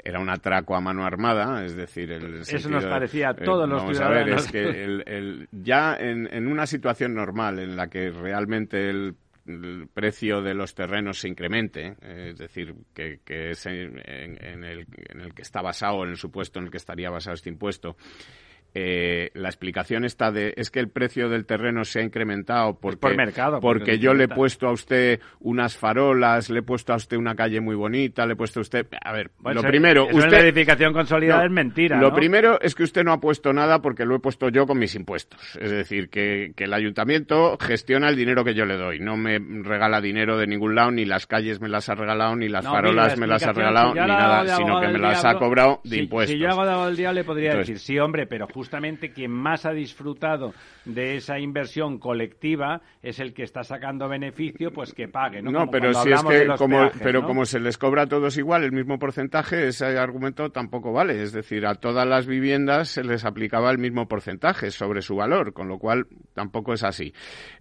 era un atraco a mano armada, es decir, el eso nos parecía a eh, todos los vamos ciudadanos. A ver, es que el, el, ya en, en una situación normal en la que realmente el el precio de los terrenos se incremente, eh, es decir, que, que es en, en, el, en, el, que está basado, en el supuesto en el que estaría basado este impuesto, eh, la explicación está de es que el precio del terreno se ha incrementado porque, por mercado, porque, porque yo le he puesto a usted unas farolas, le he puesto a usted una calle muy bonita, le he puesto a usted... A ver, bueno, lo primero... Eso usted, la edificación consolidada no, es mentira, Lo ¿no? primero es que usted no ha puesto nada porque lo he puesto yo con mis impuestos. Es decir, que, que el ayuntamiento gestiona el dinero que yo le doy. No me regala dinero de ningún lado, ni las calles me las ha regalado, ni las no, farolas me las ha regalado, si ni nada, sino que me las ha cobrado de si, impuestos. Si yo hago del diablo, le podría Entonces, decir, sí, hombre, pero justamente quien más ha disfrutado de esa inversión colectiva es el que está sacando beneficio, pues que pague, ¿no? No, Como pero si es que como, peajes, pero ¿no? como se les cobra a todos igual el mismo porcentaje, ese argumento tampoco vale. Es decir, a todas las viviendas se les aplicaba el mismo porcentaje sobre su valor, con lo cual tampoco es así.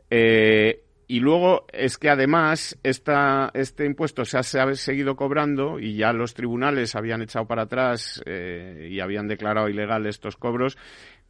Eh, y luego es que además esta, este impuesto se ha, se ha, seguido cobrando y ya los tribunales habían echado para atrás eh, y habían declarado ilegal estos cobros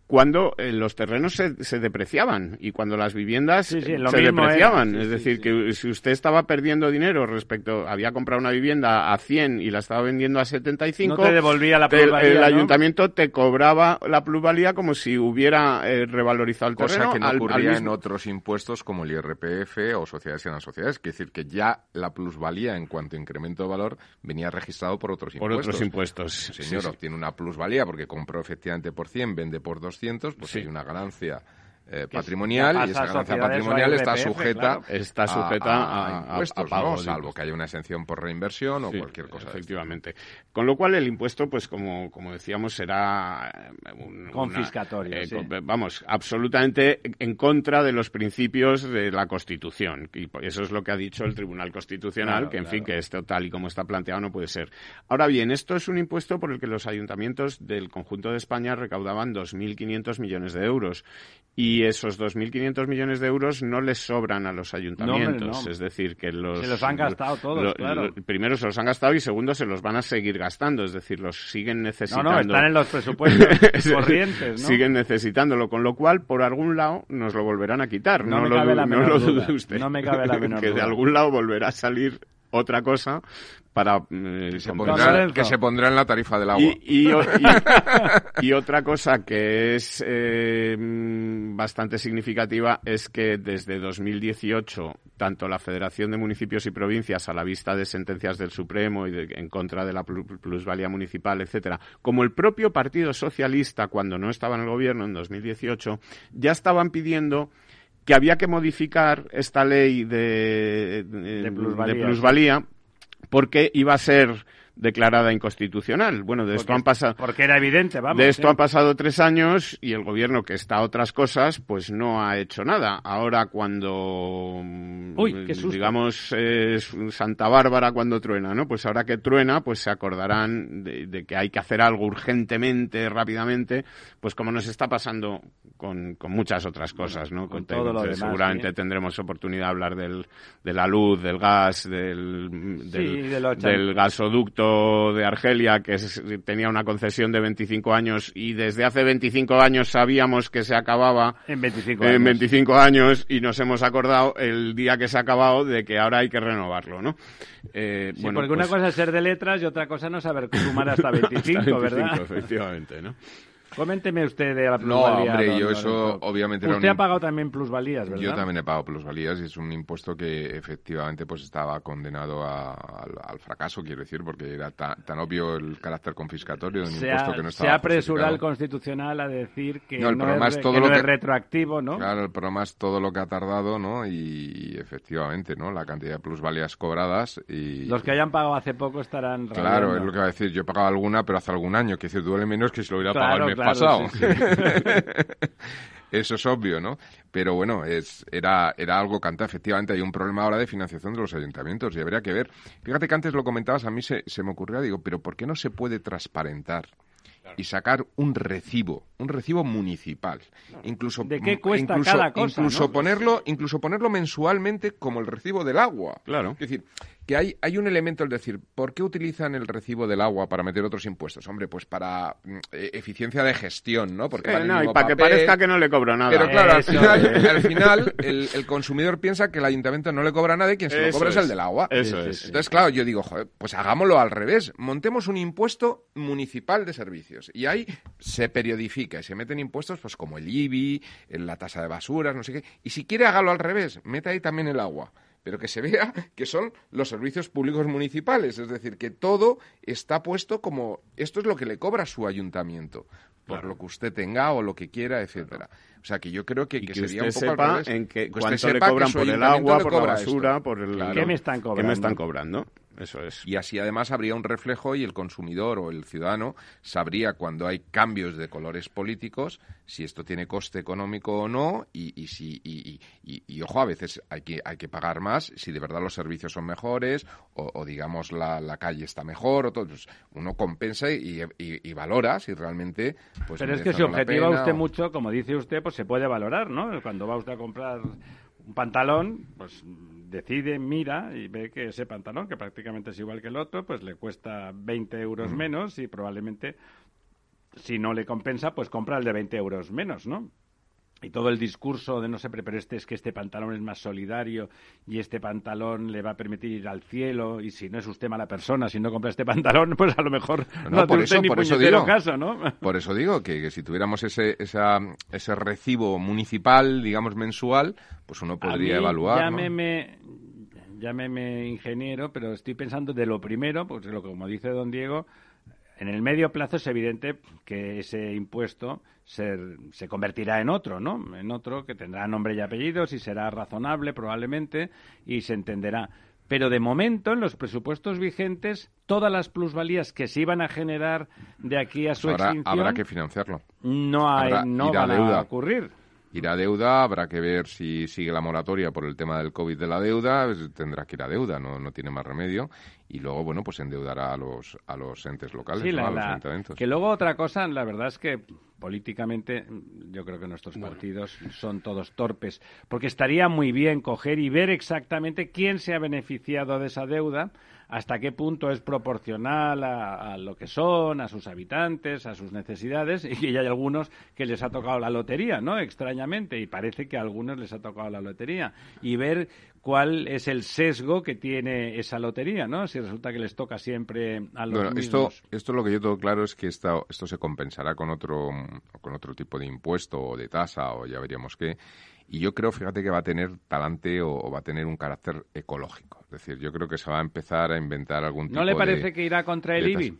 cuando eh, los terrenos se, se, depreciaban y cuando las viviendas sí, sí, se depreciaban. Sí, es decir, que si usted estaba perdiendo dinero respecto, había comprado una vivienda a 100 y la estaba vendiendo a 75, no te devolvía la plusvalía. El, el ¿no? ayuntamiento te cobraba la plusvalía como si hubiera eh, revalorizado el Cosa terreno. que no al, ocurría al en otros impuestos como el IRPF o sociedades y las sociedades. Es decir, que ya la plusvalía en cuanto a incremento de valor venía registrado por otros por impuestos. otros impuestos. Señor, sí, obtiene una plusvalía porque compró efectivamente por 100, vende por 200, pues hay una ganancia eh, patrimonial y esa ganancia patrimonial está sujeta claro. está sujeta a, a, a impuestos, a pago, ¿no? salvo que haya una exención por reinversión o sí, cualquier cosa. Efectivamente. Con lo cual el impuesto, pues como, como decíamos, será un, confiscatorio. Una, eh, sí. Vamos, absolutamente en contra de los principios de la Constitución. Y eso es lo que ha dicho el Tribunal Constitucional, claro, que en claro. fin, que esto tal y como está planteado no puede ser. Ahora bien, esto es un impuesto por el que los ayuntamientos del conjunto de España recaudaban 2.500 millones de euros. Y esos 2.500 millones de euros no les sobran a los ayuntamientos. No, hombre, no. Es decir, que los... Se los han gastado todos, lo, claro. Lo, primero se los han gastado y segundo se los van a seguir gastando. Es decir, los siguen necesitando. No, no, están en los presupuestos corrientes, ¿no? Siguen necesitándolo, con lo cual, por algún lado, nos lo volverán a quitar. No, No, me lo, cabe la no menor duda. usted. No me cabe la menor que duda. de algún lado volverá a salir otra cosa para eh, que, se pondrá, que se pondrá en la tarifa del agua. Y, y, y, y otra cosa que es eh, bastante significativa es que desde 2018 tanto la Federación de Municipios y Provincias a la vista de sentencias del Supremo y de, en contra de la plusvalía municipal, etcétera, como el propio Partido Socialista cuando no estaba en el gobierno en 2018 ya estaban pidiendo que había que modificar esta ley de, de, de plusvalía, de plusvalía sí. porque iba a ser declarada inconstitucional. Bueno, de porque, esto han pasado. Porque era evidente, vamos. De esto ¿eh? han pasado tres años y el gobierno, que está a otras cosas, pues no ha hecho nada. Ahora, cuando. Uy, qué susto. Digamos, es Santa Bárbara cuando truena, ¿no? Pues ahora que truena, pues se acordarán de, de, que hay que hacer algo urgentemente, rápidamente, pues como nos está pasando con, con muchas otras cosas, ¿no? Con, con todo lo demás, seguramente ¿sí? tendremos oportunidad de hablar del, de la luz, del gas, del, del, sí, de del gasoducto de Argelia, que tenía una concesión de 25 años y desde hace 25 años sabíamos que se acababa en 25 en años, 25 años y nos hemos acordado el día que se ha acabado de que ahora hay que renovarlo, ¿no? Eh, sí, bueno, porque pues... una cosa es ser de letras y otra cosa no saber sumar hasta 25, hasta 25 ¿verdad? Efectivamente, ¿no? Coménteme usted de la plusvalía. No, hombre, don, yo don, eso don, obviamente... Usted ha pagado también plusvalías, ¿verdad? Yo también he pagado plusvalías y es un impuesto que efectivamente pues estaba condenado a, al, al, fracaso, quiero decir, porque era tan, tan, obvio el carácter confiscatorio de un se impuesto ha, que no estaba Se ha apresurado el Constitucional a decir que no, no es, todo que lo que, es retroactivo, ¿no? Claro, el problema es todo lo que ha tardado, ¿no? Y, y efectivamente, ¿no? La cantidad de plusvalías cobradas y... Los que hayan pagado hace poco estarán... Claro, es lo que va a decir. Yo he pagado alguna, pero hace algún año, que decir, duele menos que si lo hubiera claro, pagado el mes pasado. Sí. Eso es obvio, ¿no? Pero bueno, es, era, era algo canta. Efectivamente, hay un problema ahora de financiación de los ayuntamientos y habría que ver. Fíjate que antes lo comentabas, a mí se, se me ocurrió, digo, pero ¿por qué no se puede transparentar y sacar un recibo, un recibo municipal. Incluso, ¿De qué cuesta incluso, cada cosa, incluso no? ponerlo, incluso ponerlo mensualmente como el recibo del agua. Claro. Es decir, que hay, hay un elemento, es decir, ¿por qué utilizan el recibo del agua para meter otros impuestos? Hombre, pues para mm, eh, eficiencia de gestión, ¿no? Porque no, y para que parezca que no le cobro nada. Pero claro, al final, al final el, el consumidor piensa que el ayuntamiento no le cobra nada y quien se lo cobra es, es. el del agua. Eso es. Entonces, claro, yo digo, joder, pues hagámoslo al revés. Montemos un impuesto municipal de servicios. Y ahí se periodifica y se meten impuestos pues como el IBI, en la tasa de basuras, no sé qué. Y si quiere, hágalo al revés. Meta ahí también el agua. Pero que se vea que son los servicios públicos municipales. Es decir, que todo está puesto como esto es lo que le cobra su ayuntamiento. Por lo que usted tenga o lo que quiera, etcétera. O sea, que yo creo que, Y que que sería un poco al sepa revés. en Que usted cuánto le sepa que cobran por el agua, por la esto. basura, por el... Claro. ¿Qué me están ¿Qué me cobrando? están cobrando? Eso es. Y así además habría un reflejo y el consumidor o el ciudadano sabría cuando hay cambios de colores políticos si esto tiene coste económico o no y, y si y, y- y- y, ojo a veces hay que hay que pagar más si de verdad los servicios son mejores o, o, digamos la, la calle está mejor o todo pues uno compensa y, y- y valora si realmente pues Pero es que si objetiva pena usted o- mucho, como dice usted, pues se puede valorar, ¿no? Cuando va usted a comprar un pantalón, pues decide, mira y ve que ese pantalón, que prácticamente es igual que el otro, pues le cuesta 20 euros Mm. menos y probablemente, si no le compensa, pues compra el de 20 euros menos, ¿no? Y todo el discurso de no sé, pero este es que este pantalón es más solidario y este pantalón le va a permitir ir al cielo y si no es usted mala persona, si no compra este pantalón, pues a lo mejor no, No, por eso- ni por eso digo. caso, ¿no? Por eso digo que, que si tuviéramos ese, esa, ese recibo municipal, digamos mensual, pues uno podría A mí, evaluar. ¿no? Llámeme, llámeme ingeniero, pero estoy pensando de lo primero, pues lo como dice don Diego, en el medio plazo es evidente que ese impuesto se, se convertirá en otro, ¿no? En otro que tendrá nombre y apellidos y será razonable probablemente y se entenderá. Pero de momento, en los presupuestos vigentes, todas las plusvalías que se iban a generar de aquí a su Habrá, extinción habrá que financiarlo. no, hay- habrá- no van a ocurrir. Irá a deuda, habrá que ver si sigue la moratoria por el tema del COVID de la deuda, pues tendrá que ir a deuda, no, no tiene más remedio. Y luego, bueno, pues endeudará a los, a los entes locales, Sí, ¿no? la- a los ayuntamientos. que luego otra cosa, la verdad es que políticamente yo creo que nuestros partidos son todos torpes, porque estaría muy bien coger y ver exactamente quién se ha beneficiado de esa deuda, hasta qué punto es proporcional a, a lo que son, a sus habitantes, a sus necesidades, y que ya hay algunos que les ha tocado la lotería, ¿no? Extrañamente, y parece que a algunos les ha tocado la lotería, y ver cuál es el sesgo que tiene esa lotería, ¿no? Si resulta que les toca siempre a los Bueno, esto, esto lo que yo tengo claro es que esta- esto se compensará con otro, con otro tipo de impuesto o de tasa o ya veríamos qué. Y yo creo, fíjate, que va a tener talante o, o va a tener un carácter ecológico. Es decir, yo creo que se va a empezar a inventar algún tipo ¿No le de- parece que irá contra el de IBI?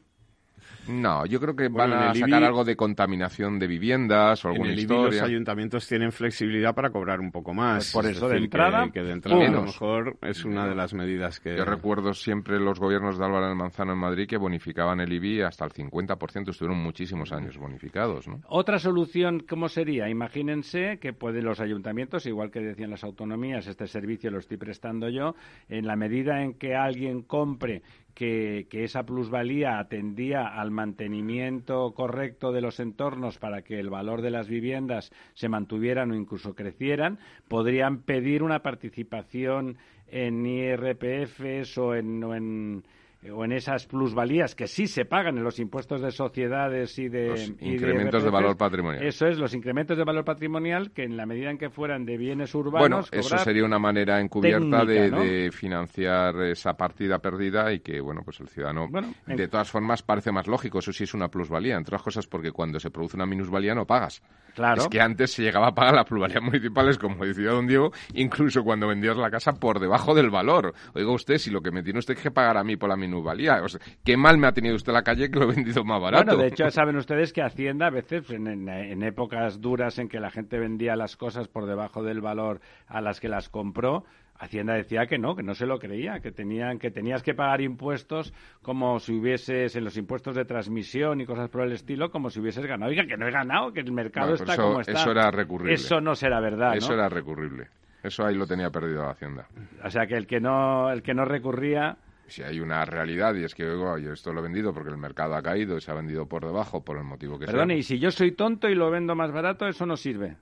No, yo creo que Bueno, van en a el sacar IBI algo de contaminación de viviendas o En alguna el IBI los historia. ayuntamientos tienen flexibilidad para cobrar un poco más. Pues por Es eso, de decir, que- entrada, que, de entrada a lo mejor es una de las medidas que... Yo recuerdo siempre los gobiernos de Álvaro del Manzano en Madrid que bonificaban el IBI hasta el 50%, estuvieron muchísimos años bonificados, ¿no? Otra solución, ¿cómo sería? Imagínense que pueden los ayuntamientos, igual que decían las autonomías, este servicio lo estoy prestando yo, en la medida en que alguien compre que, que esa plusvalía atendía al mantenimiento correcto de los entornos para que el valor de las viviendas se mantuvieran o incluso crecieran, podrían pedir una participación en IRPFs o en, o en o en esas plusvalías que sí se pagan en los impuestos de sociedades y de Los y incrementos de valor patrimonial. Eso es, los incrementos de valor patrimonial que en la medida en que fueran de bienes Bueno, urbanos. eso cobrar- sería una manera encubierta de, técnica, ¿no? de financiar esa partida perdida y que, bueno, pues el ciudadano, Bueno, en- de todas formas, parece más lógico. Eso sí es una plusvalía, entre otras cosas porque cuando se produce una minusvalía no pagas. Claro. Es que antes se llegaba a pagar las plusvalías municipales, como decía don Diego, incluso cuando vendías la casa por debajo del valor. Oiga usted, si lo que me tiene usted que pagar a mí por la minusvalía, o sea, qué mal me ha tenido usted la calle que lo he vendido más barato. Bueno, de hecho, saben ustedes que Hacienda, a veces, en, en- en épocas duras en que la gente vendía las cosas por debajo del valor a las que las compró, Hacienda decía que no, que no se lo creía, que tenían, que tenías que pagar impuestos como si hubieses en los impuestos de transmisión y cosas por el estilo, como si hubieses ganado. Oiga, que no he ganado, que el mercado Bueno, está eso- como está. eso era recurrible. Eso no será verdad, Eso ¿no? era recurrible. Eso ahí lo tenía perdido la Hacienda. O sea que el que no, el que no recurría si hay una realidad y es que oigo, yo esto lo he vendido porque el mercado ha caído y se ha vendido por debajo por el motivo que Perdone, sea. y si yo soy tonto y lo vendo más barato, eso no sirve.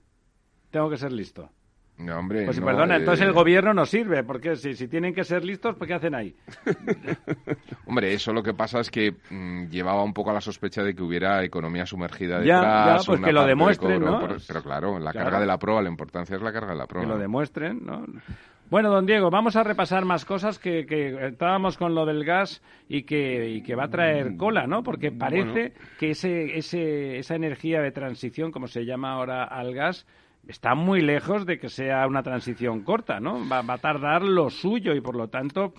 Tengo que ser listo. No, hombre, Pues no, perdona, eh, entonces el gobierno no sirve, porque si, si tienen que ser listos, ¿pues qué hacen ahí? Hombre, eso lo que pasa es que mm, llevaba un poco a la sospecha de que hubiera economía sumergida detrás. ya, pues una que lo de demuestren, cobro, ¿no? por- pero claro, la Claro. carga de la prueba, la importancia es la carga de la prueba. Que lo demuestren, ¿no? Bueno, don Diego, vamos a repasar más cosas que, que estábamos con lo del gas y que, y que va a traer cola, ¿no? Porque parece que ese, ese, esa energía de transición, como se llama ahora al gas, está muy lejos de que sea una transición corta, ¿no? Va, va a tardar lo suyo y por lo tanto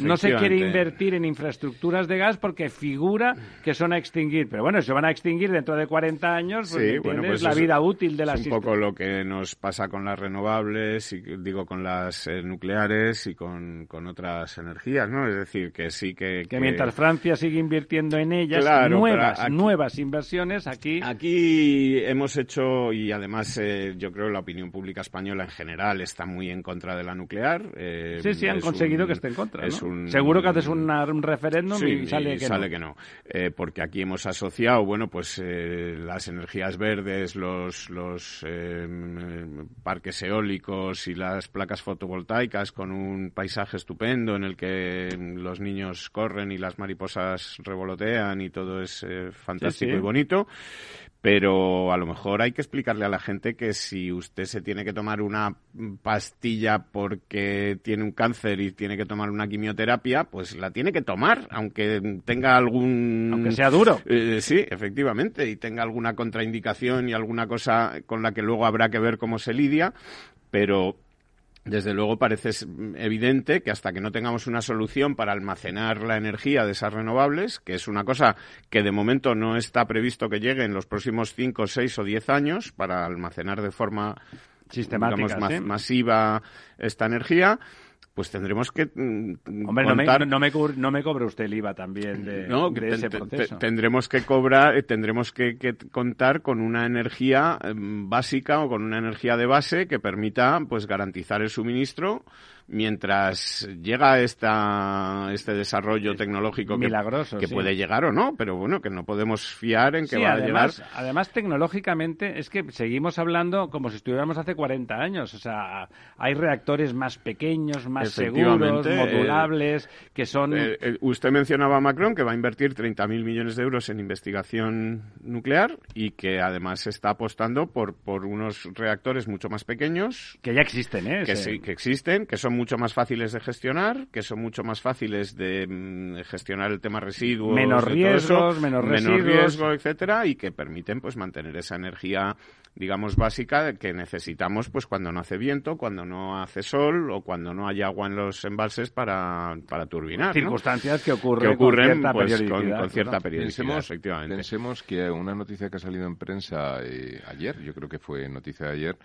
no se quiere invertir en infraestructuras de gas porque figura que son a extinguir. Pero bueno, se van a extinguir dentro de 40 años, pues, Sí, bueno, pues la vida útil de las Es un poco lo que nos pasa con las renovables, y digo, con las eh, nucleares y con, con otras energías, ¿no? Es decir, que sí que... que mientras Francia sigue invirtiendo en ellas Claro, nuevas aquí- nuevas inversiones aquí Aquí hemos hecho, y además eh, yo creo la opinión pública española en general está muy en contra de la nuclear. eh, sí sí han conseguido un- que esté en contra es ¿no? un- seguro que haces una- un referéndum Sí, y sale que no. no. Eh, porque aquí hemos asociado, bueno, pues eh, las energías verdes, los, los eh, parques eólicos y las placas fotovoltaicas con un paisaje estupendo en el que los niños corren y las mariposas revolotean y todo es fantástico sí. y bonito. Pero a lo mejor hay que explicarle a la gente que si usted se tiene que tomar una pastilla porque tiene un cáncer y tiene que tomar una quimioterapia, pues la tiene que tomar, aunque tenga algún... aunque sea duro. Eh, sí, efectivamente, y tenga alguna contraindicación y alguna cosa con la que luego habrá que ver cómo se lidia, pero desde luego parece evidente que hasta que no tengamos una solución para almacenar la energía de esas renovables, que es una cosa que de momento no está previsto que llegue en los próximos 5, 6 o 10 años para almacenar de forma sistemática digamos, masiva esta energía, pues tendremos que mm, hombre no me, no, me no me cobre usted el IVA también de, no, de ese proceso. tendremos que cobrar, eh, tendremos que, que contar con una energía em, básica o con una energía de base que permita pues garantizar el suministro mientras llega esta, este desarrollo tecnológico que, milagroso que sí. puede llegar o no, pero bueno, que no podemos fiar en que Sí, va además, a llegar. además tecnológicamente es que seguimos hablando como si estuviéramos hace 40 años. O sea, hay reactores más pequeños, más seguros, eh, modulables, que son... Eh, eh, usted mencionaba a Macron que va a invertir 30.000 millones de euros en investigación nuclear y que además está apostando por, por unos reactores mucho más pequeños que ya existen, ¿eh? que, sí, que existen, que son mucho más fáciles de gestionar, que son mucho más fáciles de mm, gestionar el tema residuos, Menos riesgos, eso, menos menos residuos. riesgo, etcétera, y que permiten pues mantener esa energía digamos básica que necesitamos pues cuando no hace viento, cuando no hace sol o cuando no hay agua en los embalses para, para turbinar. circunstancias que que ocurren, ocurren con cierta pues, con, periodicidad, con cierta ¿verdad? periodicidad, Pensemos, efectivamente. pensemos que una noticia que ha salido en prensa eh, ayer, yo creo que fue noticia de ayer,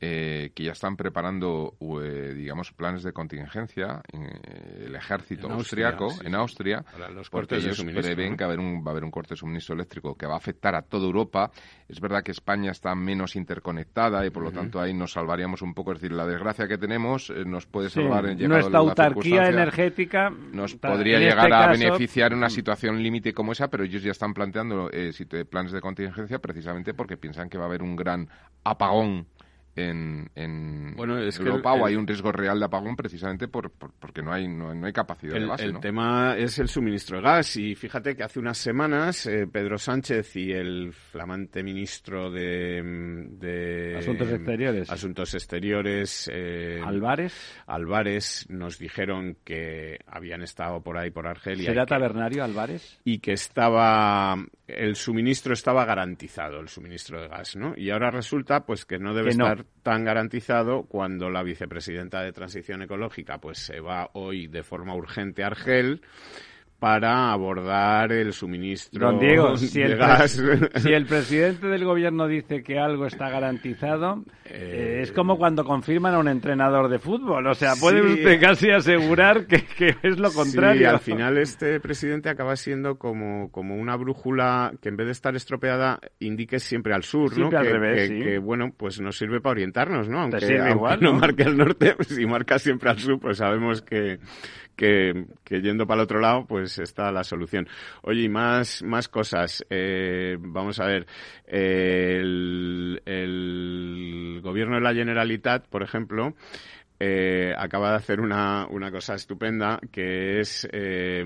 eh, que ya están preparando, eh, digamos, planes de contingencia eh, el ejército En Austria, austriaco sí, en sí. Austria, Para los porque ellos prevén ¿no? que va a, haber un, va a haber un corte de suministro eléctrico que va a afectar a toda Europa. Es verdad que España está menos interconectada y por lo tanto ahí nos salvaríamos un poco. Es decir, la desgracia que tenemos eh, nos puede Sí, salvar en llegado Nuestra la autarquía energética nos podría en llegar este a caso, beneficiar en una mm, situación límite como esa, pero ellos ya están planteando eh, planes de contingencia precisamente porque piensan que va a haber un gran apagón en, en Bueno, es que Europa el- o hay un riesgo real de apagón precisamente por, por- porque no hay no, no hay capacidad El, de base. el ¿no? tema es el suministro de gas y fíjate que hace unas semanas eh, Pedro Sánchez y el flamante ministro de, mm, de Asuntos Exteriores. Asuntos Exteriores, eh, Álvarez, Álvarez nos dijeron que habían estado por ahí por Argelia ¿será y que, tabernario Álvarez? y que estaba el suministro estaba garantizado el suministro de gas, ¿no? Y ahora resulta pues que no debe Que no. estar tan garantizado cuando la vicepresidenta de Transición Ecológica pues se va hoy de forma urgente a Argel para abordar el suministro Don Diego, si de el, gas. si el presidente del gobierno dice que algo está garantizado, eh, es como cuando confirman a un entrenador de fútbol. O sea, puede Sí. usted casi asegurar que, que es lo contrario. Sí, al final este presidente acaba siendo como, como una brújula que en vez de estar estropeada indique siempre al sur, Siempre ¿no? al que, revés, que- sí. que, bueno, pues nos sirve para orientarnos, ¿no? Aunque, aunque igual, no ¿no? marque al norte, si marca siempre al sur, pues sabemos que, que, que yendo para el otro lado, pues está la solución. Oye, y más, más cosas. Eh, vamos a ver. Eh, el, el gobierno de la Generalitat, por ejemplo, eh, acaba de hacer una, una cosa estupenda que es eh,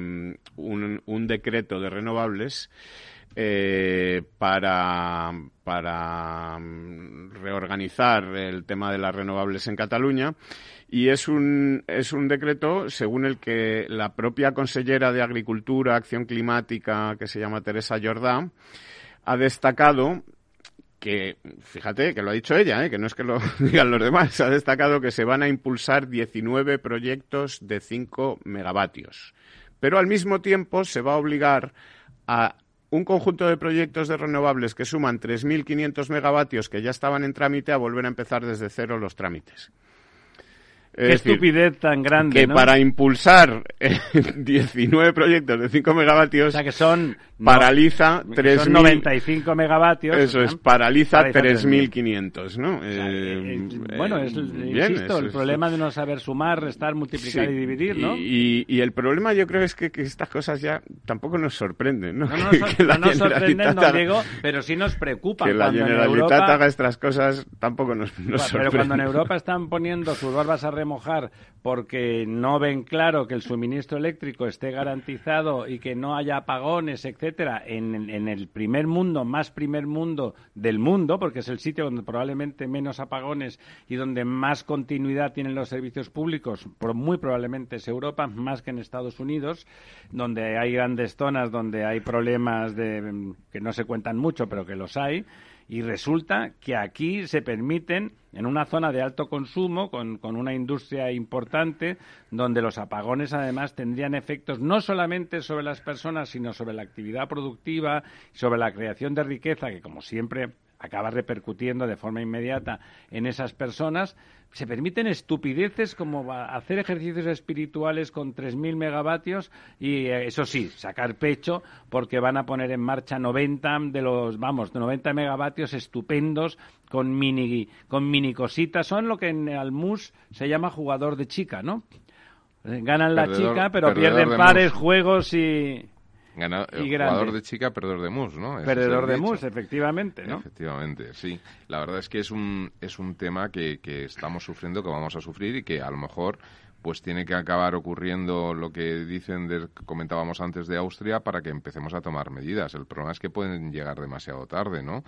un, un decreto de renovables eh, para, para reorganizar el tema de las renovables en Cataluña y es un, es un decreto según el que la propia consellera de Agricultura, Acción Climática, que se llama Teresa Jordá, ha destacado que, fíjate, que lo ha dicho ella, ¿eh? que no es que lo digan los demás, ha destacado que se van a impulsar 19 proyectos de 5 megavatios. Pero al mismo tiempo se va a obligar a un conjunto de proyectos de renovables que suman 3.500 megavatios que ya estaban en trámite a volver a empezar desde cero los trámites. Es Qué decir, estupidez tan grande, que ¿no? para impulsar eh, 19 proyectos de 5 megavatios O sea, que son... no- paraliza que 3.000 son 95 megavatios. eso ¿no? es, paraliza Paraliza 3.500, ¿no? sea, Eh, eh, bueno, es, eh, bien, insisto, el es- problema de no saber sumar, restar, multiplicar Sí, y dividir, ¿no? Y, y el problema yo creo es que, que estas cosas ya tampoco nos sorprenden, ¿no? No nos, Que- que no nos sorprenden, haga- Diego, pero sí nos preocupan. Que la Generalitat Europa- haga estas cosas tampoco nos, nos pero sorprende. cuando en Europa están poniendo sus barbas a remojar porque no ven claro que el suministro eléctrico esté garantizado y que no haya apagones, etcétera, en, el primer mundo, más primer mundo del mundo, porque es el sitio donde probablemente menos apagones y donde más continuidad tienen los servicios públicos, por- muy probablemente es Europa, más que en Estados Unidos, donde hay grandes zonas donde hay problemas de, que no se cuentan mucho, pero que los hay. Y resulta que aquí se permiten, en una zona de alto consumo, con, con una industria importante, donde los apagones además tendrían efectos no solamente sobre las personas, sino sobre la actividad productiva, sobre la creación de riqueza, que como siempre acaba repercutiendo de forma inmediata en esas personas, se permiten estupideces como hacer ejercicios espirituales con 3.000 megavatios y, eh, eso sí, sacar pecho porque van a poner en marcha 90 de los, vamos, 90 megavatios estupendos con mini, con mini cositas. Son lo que en Almus se llama jugador de chica, ¿no? Ganan la Perdedor- chica, pero pierden de pares, mus. juegos y Gana- Y el grande. jugador de chica, perdedor de mus, ¿no? Perdedor de mus, efectivamente, ¿no? Efectivamente, sí. La verdad es que es un, es un tema que, que estamos sufriendo, que vamos a sufrir y que a lo mejor pues tiene que acabar ocurriendo lo que dicen, de, que comentábamos antes de Austria, para que empecemos a tomar medidas. El problema es que pueden llegar demasiado tarde, ¿no?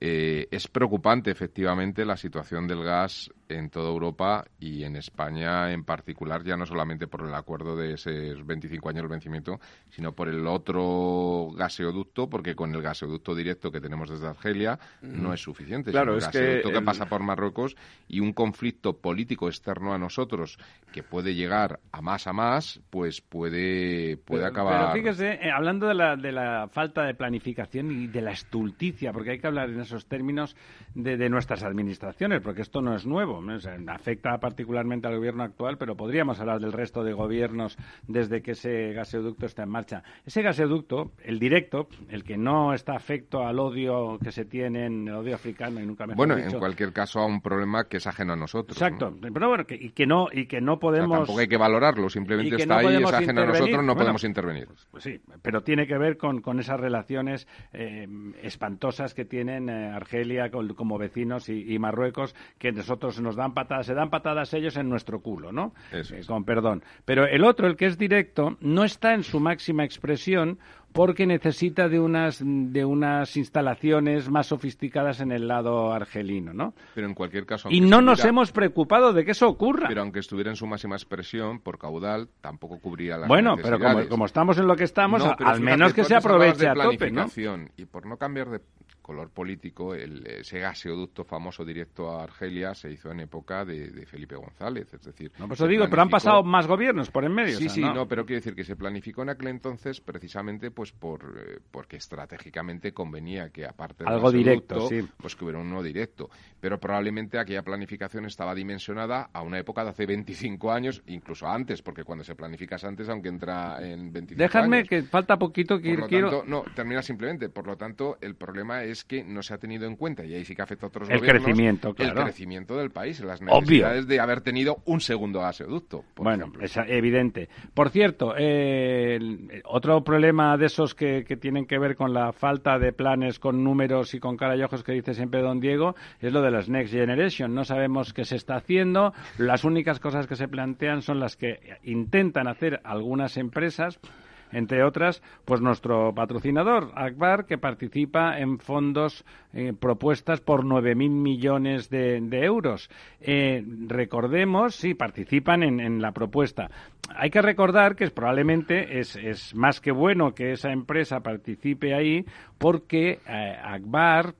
Eh, es preocupante, efectivamente, la situación del gas en toda Europa y en España en particular, ya no solamente por el acuerdo de esos 25 años del vencimiento, sino por el otro gaseoducto, porque con el gaseoducto directo que tenemos desde Argelia no es suficiente. Claro, es el gaseoducto que, el- pasa por Marruecos y un conflicto político externo a nosotros que puede llegar a más a más, pues puede, puede Pero- acabar. Pero fíjese, eh, hablando de la, de la falta de planificación y de la estulticia, porque hay que hablar en esos términos de, de nuestras administraciones, porque esto no es nuevo, ¿no? O sea, afecta particularmente al gobierno actual, pero podríamos hablar del resto de gobiernos desde que ese gaseoducto está en marcha. Ese gaseoducto, el directo, el que no está afecto al odio que se tiene en el odio africano y nunca mejor Bueno, dicho. en cualquier caso, a un problema que es ajeno a nosotros. ¿no? Exacto, pero bueno, que, y que no y que no O sea, podemos tampoco hay que valorarlo, simplemente está no ahí, es ajeno a nosotros, no Bueno, podemos intervenir. Pues sí, pero tiene que ver con, con esas relaciones eh, espantosas que tienen eh, Argelia con- como vecinos y, y Marruecos, que nosotros nos dan patadas, se dan patadas ellos en nuestro culo, ¿no? Eso Eh, es. con perdón. Pero el otro, el que es directo, no está en su máxima expresión porque necesita de unas de unas instalaciones más sofisticadas en el lado argelino, ¿no? Pero en cualquier caso. Y no nos hemos preocupado de que eso ocurra. Pero aunque estuviera en su máxima expresión, por caudal, tampoco cubría las bueno, pero como, estamos en lo que estamos, No, al menos que se aproveche a tope, ¿no? planificación, Y por no cambiar de color político, el, ese gaseoducto famoso directo a Argelia se hizo en época de, Felipe González. Es decir, no, pues digo, pero han pasado más gobiernos por en medio. Sí, sí, ¿no? pero quiero decir que se planificó en aquel entonces precisamente pues por eh, porque estratégicamente convenía que aparte algo directo, pues que hubiera uno directo. Pero probablemente aquella planificación estaba dimensionada a una época de hace 25 años, incluso antes, porque cuando se planifica antes, aunque entra en 25 Déjame que falta poquito que quiero... no, termina simplemente. Por lo tanto, el problema es que no se ha tenido en cuenta, y ahí sí que afecta a otros el crecimiento, claro. el crecimiento del país, las necesidades de haber tenido un segundo gasoducto. bueno, es evidente. Por cierto, eh, otro problema de esos que, que, tienen que ver con la falta de planes con números y con cara y ojos que dice siempre don Diego es lo de las Next Generation. No sabemos qué se está haciendo. Las únicas cosas que se plantean son las que intentan hacer algunas empresas entre otras, pues nuestro patrocinador, Akbar, que participa en fondos eh, propuestas por 9.000 millones de, euros. Eh, recordemos, sí, participan en, la propuesta. Hay que recordar que es, probablemente es, es, más que bueno que esa empresa participe ahí porque eh, Akbar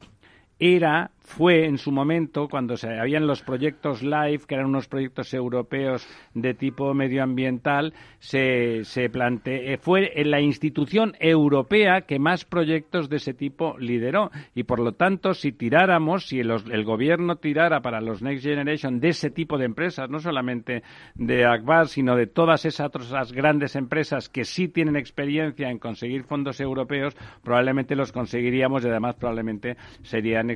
era fue en su momento cuando se habían los proyectos LIFE, que eran unos proyectos europeos de tipo medioambiental, se, se eh, fue la institución europea que más proyectos de ese tipo lideró. Y por lo tanto, si tiráramos, si el, gobierno tirara para los Next Generation de ese tipo de empresas, no solamente de Akbar, sino de todas esas otras grandes empresas que sí tienen experiencia en conseguir fondos europeos, probablemente los conseguiríamos y además probablemente serían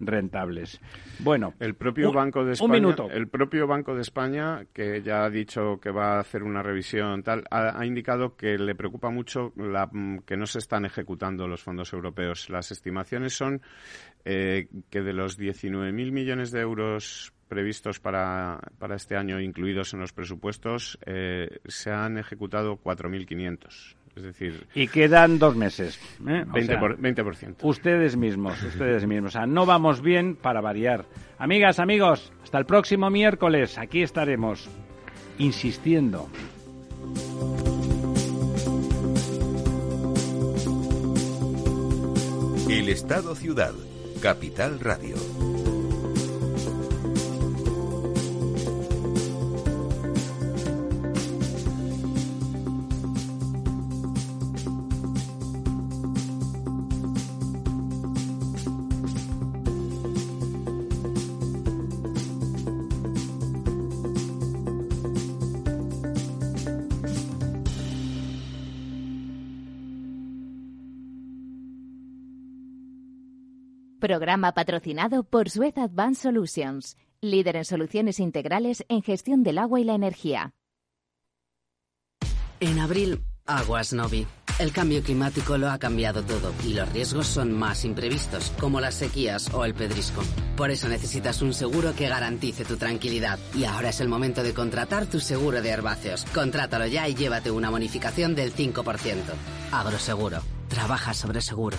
rentables. Bueno, el propio Banco de España, el propio Banco de España que ya ha dicho que va a hacer una revisión tal, ha, indicado que le preocupa mucho la, que no se están ejecutando los fondos europeos. Las estimaciones son eh, que de los 19.000 millones de euros previstos para, para este año, incluidos en los presupuestos, eh, se han ejecutado 4.500. Es decir... Y quedan dos meses. ¿eh? 20%, Ustedes mismos, ustedes mismos. O sea, no vamos bien para variar. Amigas, amigos, hasta el próximo miércoles. Aquí estaremos insistiendo. El Estado Ciudad, Capital Radio. Programa patrocinado por Suez Advanced Solutions, líder en soluciones integrales en gestión del agua y la energía. En abril, Aguas Novi. El cambio climático lo ha cambiado todo y los riesgos son más imprevistos, como las sequías o el pedrisco. Por eso necesitas un seguro que garantice tu tranquilidad. Y ahora es el momento de contratar tu seguro de herbáceos. Contrátalo ya y llévate una bonificación del 5%. Agroseguro. Trabaja sobre seguro.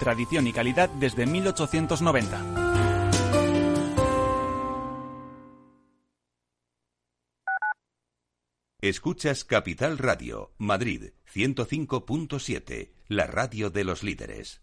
tradición y calidad desde 1890. Escuchas Capital Radio, Madrid 105.7, la radio de los líderes.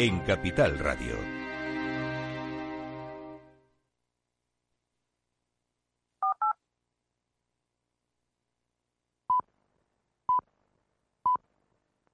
en Capital Radio.